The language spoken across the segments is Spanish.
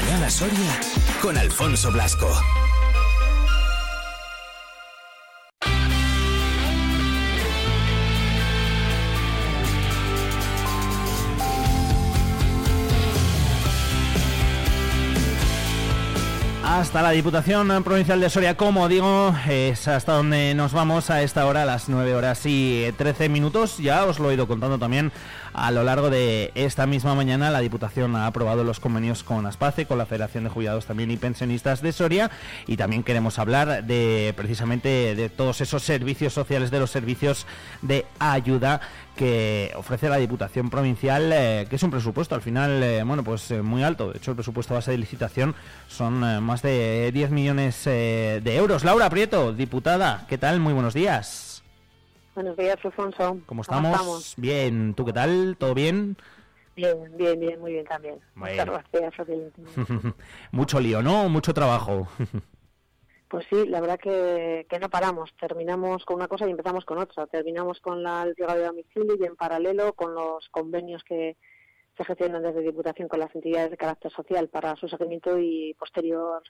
Mañana Soria con Alfonso Blasco. Hasta la Diputación Provincial de Soria, como digo, es hasta donde nos vamos a esta hora, a las 9 horas y 13 minutos. Ya os lo he ido contando también a lo largo de esta misma mañana. La Diputación ha aprobado los convenios con ASPACE, con la Federación de Jubilados también y Pensionistas de Soria. Y también queremos hablar de precisamente de todos esos servicios sociales, de los servicios de ayuda que ofrece la Diputación Provincial, eh, que es un presupuesto al final, eh, bueno, pues eh, muy alto. De hecho, el presupuesto base de licitación son más de 10 millones de euros. Laura Prieto, diputada, ¿qué tal? Muy buenos días. Buenos días, Alfonso. ¿Cómo estamos? Bien, ¿tú qué tal? ¿Todo bien? Bien, bien, bien, muy bien también. Muchas gracias, Mucho lío, ¿no? Mucho trabajo. Pues sí, la verdad que, que, no paramos. Terminamos con una cosa y empezamos con otra. Terminamos con la, el de domicilio y en paralelo con los convenios que se gestionan desde Diputación con las entidades de carácter social para su seguimiento y posterior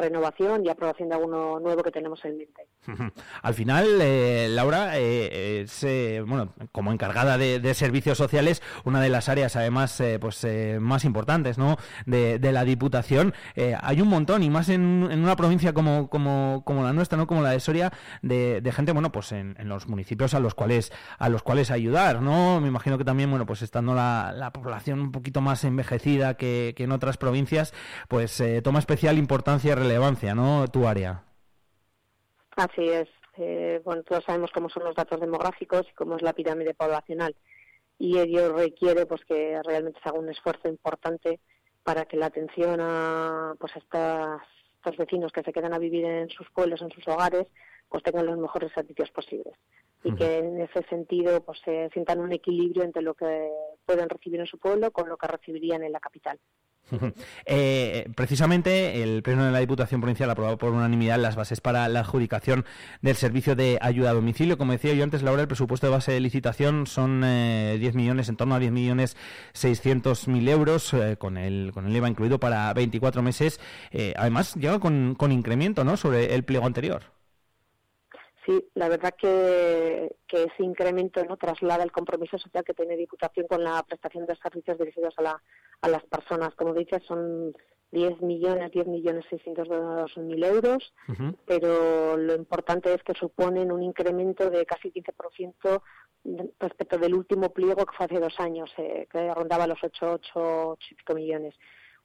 renovación y aprobación de alguno nuevo que tenemos en mente. Al final, eh, Laura, eh, eh, bueno, como encargada de, servicios sociales, una de las áreas además pues más importantes ¿no? de, la Diputación, hay un montón, y más en, una provincia como, como, como, la nuestra, ¿no? como la de Soria, de, gente bueno pues en, los municipios a los cuales a los cuales ayudar. ¿no? Me imagino que también, bueno, pues estando la, población un poquito más envejecida que, en otras provincias, pues toma especial importancia relevancia, ¿no? Tu área. Así es. Eh, bueno, todos sabemos cómo son los datos demográficos y cómo es la pirámide poblacional. Y ello requiere pues que realmente se haga un esfuerzo importante para que la atención a pues estas, estos vecinos que se quedan a vivir en sus pueblos, en sus hogares, pues tengan los mejores servicios posibles. Y que en ese sentido pues se sientan un equilibrio entre lo que pueden recibir en su pueblo con lo que recibirían en la capital. Eh, precisamente el Pleno de la Diputación Provincial aprobado por unanimidad las bases para la adjudicación del servicio de ayuda a domicilio. Como decía yo antes, Laura, el presupuesto de base de licitación son 10 eh, millones, en torno a 10 millones 600 mil euros, eh, con, el, con el IVA incluido para 24 meses. además, llega con, con incremento ¿no? sobre el pliego anterior. Sí, la verdad que, que, ese incremento no traslada el compromiso social que tiene Diputación con la prestación de servicios dirigidos a la a las personas. Como dices, son 10 millones, 10 millones 602 mil euros, pero lo importante es que suponen un incremento de casi 15% respecto del último pliego que fue hace dos años, eh, que rondaba los 8, 8, 8 millones.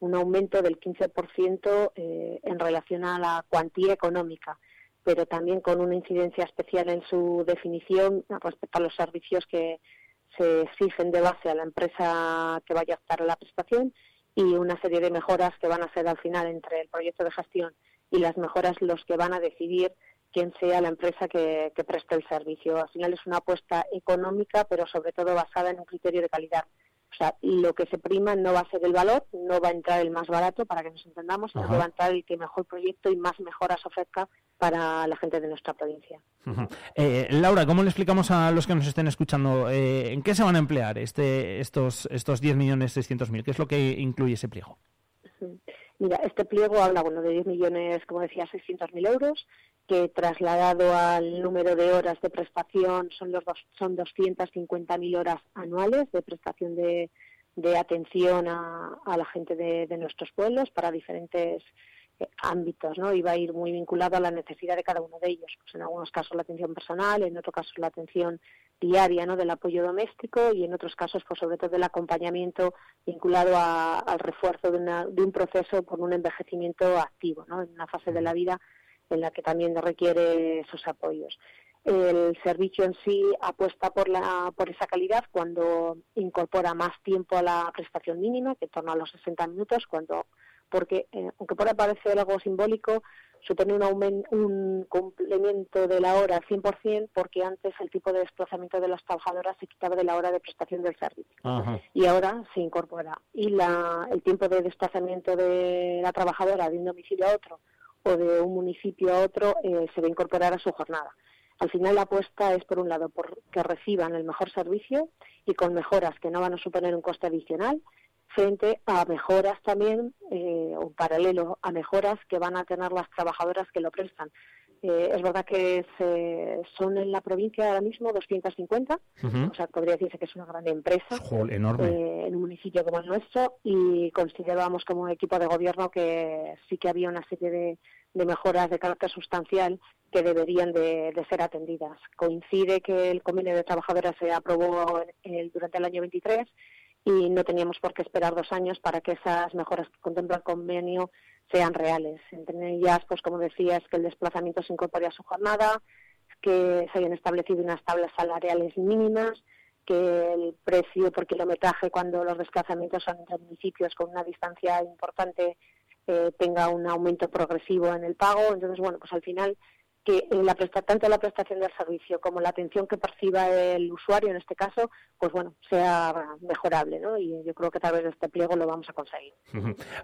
Un aumento del 15% eh, en relación a la cuantía económica, pero también con una incidencia especial en su definición respecto a los servicios que, se exigen de base a la empresa que vaya a estar la prestación y una serie de mejoras que van a ser al final entre el proyecto de gestión y las mejoras los que van a decidir quién sea la empresa que preste el servicio. Al final es una apuesta económica, pero sobre todo basada en un criterio de calidad. O sea, lo que se prima no va a ser el valor, no va a entrar el más barato, para que nos entendamos, sino que va a entrar el que mejor proyecto y más mejoras ofrezca para la gente de nuestra provincia. Eh, Laura, ¿cómo le explicamos a los que nos estén escuchando eh, en qué se van a emplear este, estos, estos 10.600.000? ¿Qué es lo que incluye ese pliego? Mira, este pliego habla bueno, de 10 millones, como decía, 600.000 euros, que trasladado al número de horas de prestación son, los dos, son 250.000 horas anuales de prestación de, de atención a, a, la gente de, de nuestros pueblos para diferentes eh, ámbitos, ¿no? Y va a ir muy vinculado a la necesidad de cada uno de ellos. Pues en algunos casos la atención personal, en otros casos la atención diaria, ¿no? Del apoyo doméstico y en otros casos, pues sobre todo del acompañamiento vinculado al refuerzo de, de, un proceso por un envejecimiento activo, ¿no? En una fase de la vida en la que también requiere esos apoyos. El servicio en sí apuesta por, la, por esa calidad cuando incorpora más tiempo a la prestación mínima, que en torno a los 60 minutos, cuando porque eh, aunque pueda parecer algo simbólico, supone un, un complemento de la hora al 100% porque antes el tipo de desplazamiento de las trabajadoras se quitaba de la hora de prestación del servicio y ahora se incorpora. Y la, el tiempo de desplazamiento de la trabajadora de un domicilio a otro o de un municipio a otro eh, se va a incorporar a su jornada. Al final la apuesta es, por un lado, por que reciban el mejor servicio y con mejoras que no van a suponer un coste adicional frente a mejoras también, eh, o paralelo a mejoras que van a tener las trabajadoras que lo prestan. Eh, es verdad que son en la provincia ahora mismo 250, o sea, podría decirse que es una gran empresa enorme. Eh, en un municipio como el nuestro y consideramos como equipo de gobierno que sí que había una serie de, mejoras de carácter sustancial que deberían de, ser atendidas. Coincide que el convenio de trabajadoras se aprobó durante el año 23 y no teníamos por qué esperar dos años para que esas mejoras que contempla el convenio sean reales. Entre ellas, pues como decías, que el desplazamiento se incorpore a su jornada, que se hayan establecido unas tablas salariales mínimas, que el precio por kilometraje cuando los desplazamientos son entre municipios con una distancia importante eh, tenga un aumento progresivo en el pago. Entonces, bueno, pues al final que la presta, tanto la prestación del servicio como la atención que perciba el usuario en este caso, pues bueno, sea mejorable, ¿no? Y yo creo que a través de este pliego lo vamos a conseguir.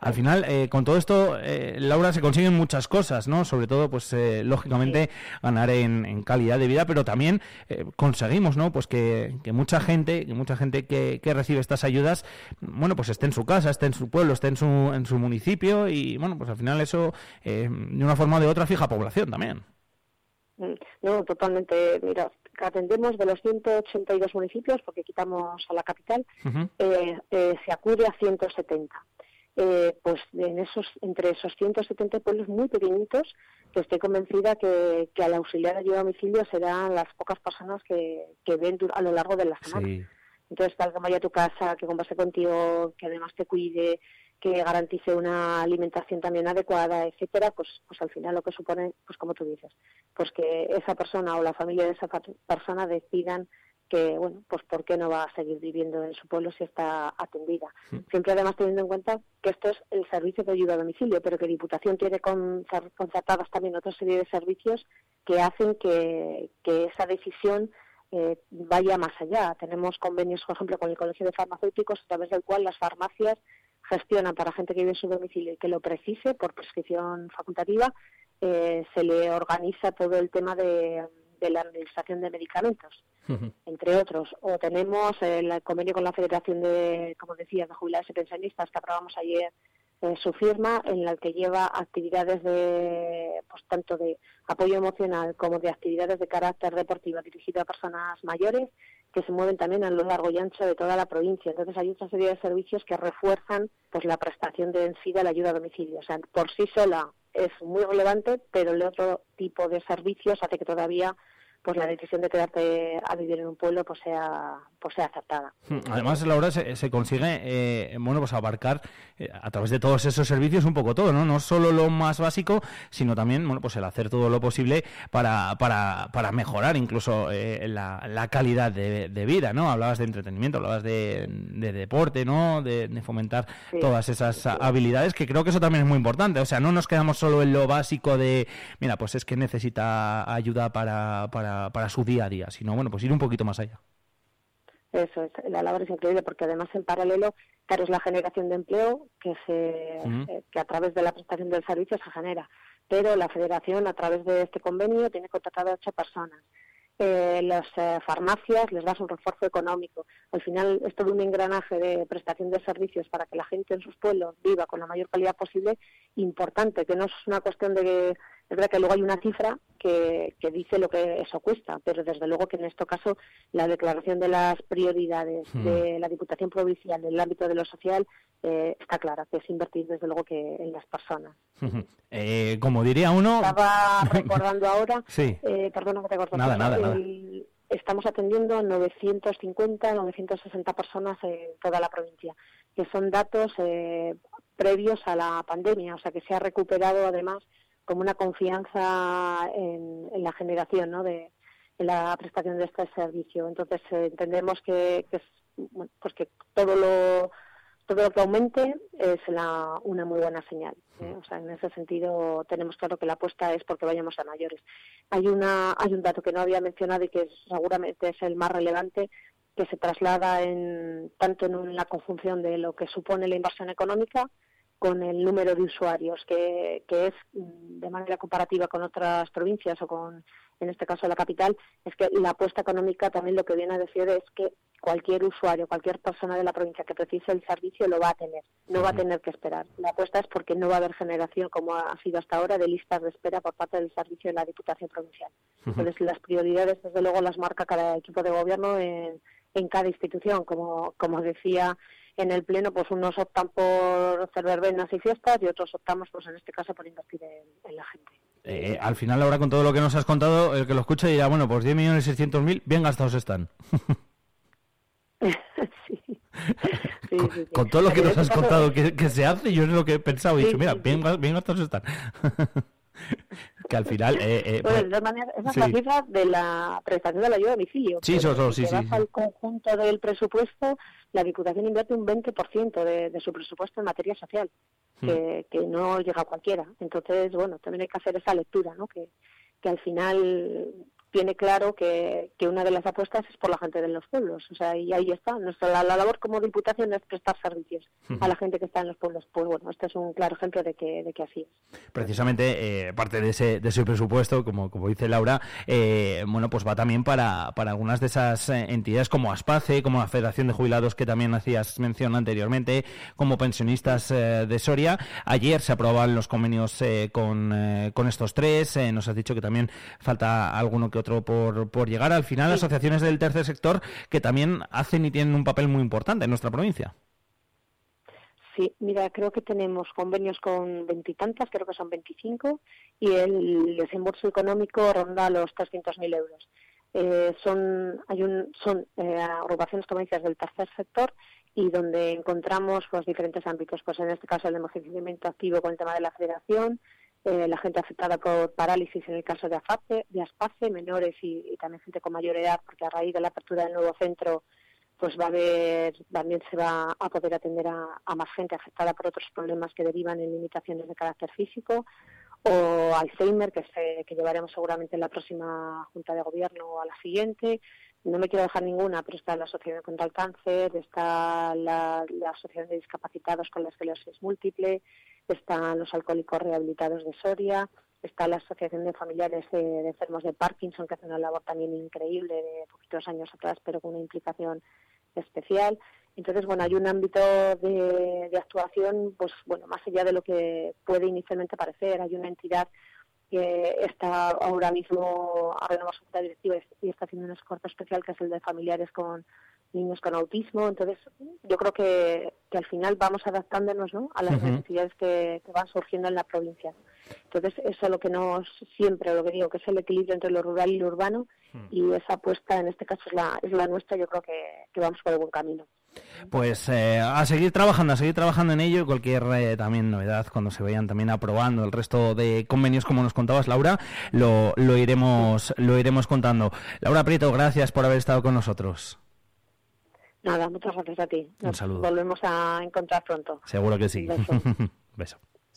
Al final, eh, con todo esto, eh, Laura, se consiguen muchas cosas, ¿no? Sobre todo, pues eh, lógicamente ganar en, calidad de vida, pero también conseguimos, ¿no? Pues que, mucha gente, que mucha gente que, que, recibe estas ayudas, bueno, pues esté en su casa, esté en su pueblo, esté en su, en su municipio y bueno, pues al final eso de una forma o de otra fija población también. Mm, no, totalmente. Mira, atendemos de los 182 municipios, porque quitamos a la capital, eh, eh, se acude a 170. Eh, pues en esos, entre esos 170 pueblos muy pequeñitos, que estoy convencida que, que al auxiliar de ayuda a domicilio serán las pocas personas que, que ven a lo largo de la semana. Entonces, tal como vaya a tu casa, que converse contigo, que además te cuide, que garantice una alimentación también adecuada, etcétera, pues, pues al final lo que supone, pues como tú dices, pues que esa persona o la familia de esa persona decidan que, bueno, pues por qué no va a seguir viviendo en su pueblo si está atendida. Siempre además teniendo en cuenta que esto es el servicio de ayuda a domicilio, pero que Diputación tiene concertadas también otra serie de servicios que hacen que, que esa decisión eh, vaya más allá. Tenemos convenios, por ejemplo, con el Colegio de Farmacéuticos, a través del cual las farmacias gestionan para gente que vive en su domicilio y que lo precise por prescripción facultativa, eh, se le organiza todo el tema de, la administración de medicamentos, entre otros. O tenemos el convenio con la Federación de, como decía, de jubilados y pensionistas que aprobamos ayer eh, su firma, en la que lleva actividades de, pues tanto de apoyo emocional como de actividades de carácter deportivo dirigido a personas mayores que se mueven también a lo largo y ancho de toda la provincia. Entonces hay otra serie de servicios que refuerzan pues la prestación de en la ayuda a domicilio. O sea, por sí sola es muy relevante, pero el otro tipo de servicios hace que todavía pues la decisión de quedarte a vivir en un pueblo pues sea pues sea acertada. Hmm, además, Laura, se, se consigue eh, bueno pues abarcar eh, a través de todos esos servicios un poco todo, ¿no? No solo lo más básico, sino también bueno pues el hacer todo lo posible para, para, para mejorar incluso eh, la, la, calidad de, vida, ¿no? Hablabas de entretenimiento, hablabas de, de deporte, ¿no? De, fomentar todas esas habilidades, que creo que eso también es muy importante. O sea, no nos quedamos solo en lo básico de, mira, pues es que necesita ayuda para, para para, su día a día, sino bueno, pues ir un poquito más allá. Eso es, la labor es increíble porque además en paralelo, claro, es la generación de empleo que, se, eh, que a través de la prestación del servicio se genera, pero la federación a través de este convenio tiene contratado a ocho personas. Eh, las eh, farmacias les das un refuerzo económico. Al final es todo un engranaje de prestación de servicios para que la gente en sus pueblos viva con la mayor calidad posible, importante, que no es una cuestión de es verdad que luego hay una cifra que, dice lo que eso cuesta, pero desde luego que en este caso la declaración de las prioridades hmm. de la Diputación Provincial en el ámbito de lo social eh, está clara, que es invertir desde luego que en las personas. Eh, como diría uno... Estaba recordando ahora, sí. eh, perdona que te corto, nada, nada, estamos atendiendo 950, 960 personas en toda la provincia, que son datos eh, previos a la pandemia, o sea que se ha recuperado además como una confianza en, la generación ¿no? de la prestación de este servicio. Entonces eh, entendemos que, que, pues que todo lo todo lo que aumente es una muy buena señal. ¿eh? O sea, en ese sentido tenemos claro que la apuesta es porque vayamos a mayores. Hay una hay un dato que no había mencionado y que seguramente es el más relevante que se traslada en tanto en la conjunción de lo que supone la inversión económica con el número de usuarios, que, que, es mm, de manera comparativa con otras provincias o con en este caso la capital, es que la apuesta económica también lo que viene a decir es que cualquier usuario, cualquier persona de la provincia que precise el servicio lo va a tener, no va a tener que esperar. La apuesta es porque no va a haber generación, como ha sido hasta ahora, de listas de espera por parte del servicio de la Diputación Provincial. Entonces, las prioridades, desde luego, las marca cada equipo de gobierno en, en cada institución. Como, como decía en el Pleno, pues unos optan por hacer verbenas y fiestas y otros optamos, pues en este caso, por invertir en, la gente. Eh, al final, ahora con todo lo que nos has contado, el que lo escucha dirá, bueno, pues 10 millones mil bien gastados están. sí. con, todo lo que nos has contado que, se hace, yo es lo que he pensado y dicho, mira, bien, bien gastados están. que al final... Eh, eh, bueno, pues, de todas maneras, esa es la cifra de la prestación de la ayuda a domicilio. Sí, eso, eso, sí, sí. al conjunto del presupuesto, la Diputación invierte un 20% de, de su presupuesto en materia social, hmm. que, que no llega a cualquiera. Entonces, bueno, también hay que hacer esa lectura, ¿no? Que, que al final tiene claro que, que, una de las apuestas es por la gente de los pueblos. O sea, y ahí está. Nuestra la, labor como diputación es prestar servicios a la gente que está en los pueblos. Pues bueno, este es un claro ejemplo de que, de que así es. Precisamente, eh, parte de ese, de ese presupuesto, como, como dice Laura, eh, bueno, pues va también para, para algunas de esas eh, entidades como ASPACE, como la Federación de Jubilados que también hacías mención anteriormente, como pensionistas de Soria. Ayer se aprobaban los convenios con, con estos tres. nos has dicho que también falta alguno que otro por, por llegar. Al final, asociaciones del tercer sector que también hacen y tienen un papel muy importante en nuestra provincia. Sí, mira, creo que tenemos convenios con veintitantas, creo que son veinticinco, y el desembolso económico ronda los 300.000 euros. Eh, son hay un, son eh, agrupaciones provincias del tercer sector y donde encontramos los diferentes ámbitos, pues en este caso el envejecimiento activo con el tema de la federación, eh, la gente afectada por parálisis en el caso de, de ASPACE, menores y, también gente con mayor edad, porque a raíz de la apertura del nuevo centro pues va a haber, también se va a poder atender a, más gente afectada por otros problemas que derivan en limitaciones de carácter físico, o Alzheimer, que, se, que llevaremos seguramente en la próxima Junta de Gobierno o a la siguiente. No me quiero dejar ninguna, pero está la Asociación contra el Cáncer, está la, Asociación de Discapacitados con la Esclerosis Múltiple, están los alcohólicos rehabilitados de Soria, está la Asociación de Familiares de, Enfermos de Parkinson, que hace una labor también increíble de poquitos años atrás, pero con una implicación especial. Entonces, bueno, hay un ámbito de, actuación, pues bueno, más allá de lo que puede inicialmente parecer. Hay una entidad que está ahora mismo a renovado su junta directiva y está haciendo un esfuerzo especial, que es el de familiares con niños con autismo. Entonces, yo creo que, que al final vamos adaptándonos ¿no? a las necesidades que, van surgiendo en la provincia. Entonces, eso es lo que nos siempre, lo que digo, que es el equilibrio entre lo rural y lo urbano, hmm. y esa apuesta, en este caso, es la, es la nuestra. Yo creo que, que vamos por el buen camino. Pues eh, a seguir trabajando, a seguir trabajando en ello. Cualquier eh, también novedad cuando se vayan también aprobando el resto de convenios, como nos contabas, Laura, lo, lo iremos lo iremos contando. Laura Prieto, gracias por haber estado con nosotros. Nada, muchas gracias a ti. Un saludo. volvemos a encontrar pronto. Seguro que sí. Beso.